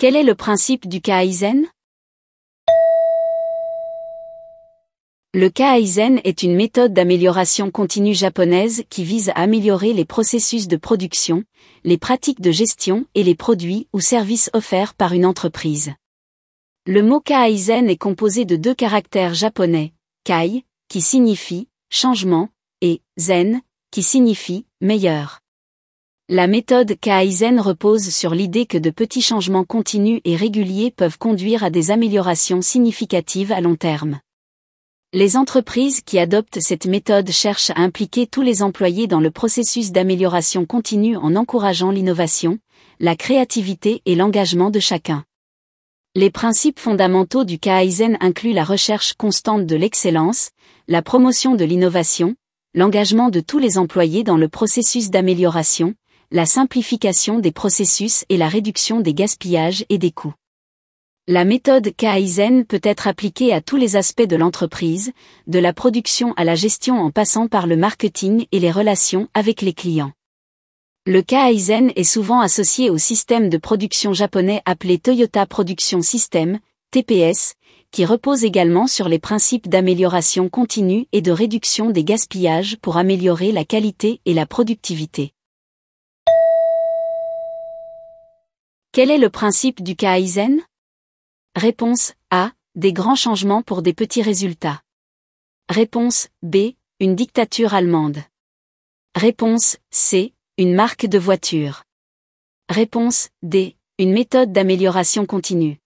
Quel est le principe du Kaizen? Le Kaizen est une méthode d'amélioration continue japonaise qui vise à améliorer les processus de production, les pratiques de gestion et les produits ou services offerts par une entreprise. Le mot Kaizen est composé de deux caractères japonais, Kai, qui signifie changement, et Zen, qui signifie meilleur. La méthode Kaizen repose sur l'idée que de petits changements continus et réguliers peuvent conduire à des améliorations significatives à long terme. Les entreprises qui adoptent cette méthode cherchent à impliquer tous les employés dans le processus d'amélioration continue en encourageant l'innovation, la créativité et l'engagement de chacun. Les principes fondamentaux du Kaizen incluent la recherche constante de l'excellence, la promotion de l'innovation, l'engagement de tous les employés dans le processus d'amélioration, la simplification des processus et la réduction des gaspillages et des coûts. La méthode Kaizen peut être appliquée à tous les aspects de l'entreprise, de la production à la gestion en passant par le marketing et les relations avec les clients. Le Kaizen est souvent associé au système de production japonais appelé Toyota Production System, TPS, qui repose également sur les principes d'amélioration continue et de réduction des gaspillages pour améliorer la qualité et la productivité. Quel est le principe du Kaizen Réponse A. Des grands changements pour des petits résultats. Réponse B. Une dictature allemande. Réponse C. Une marque de voiture. Réponse D. Une méthode d'amélioration continue.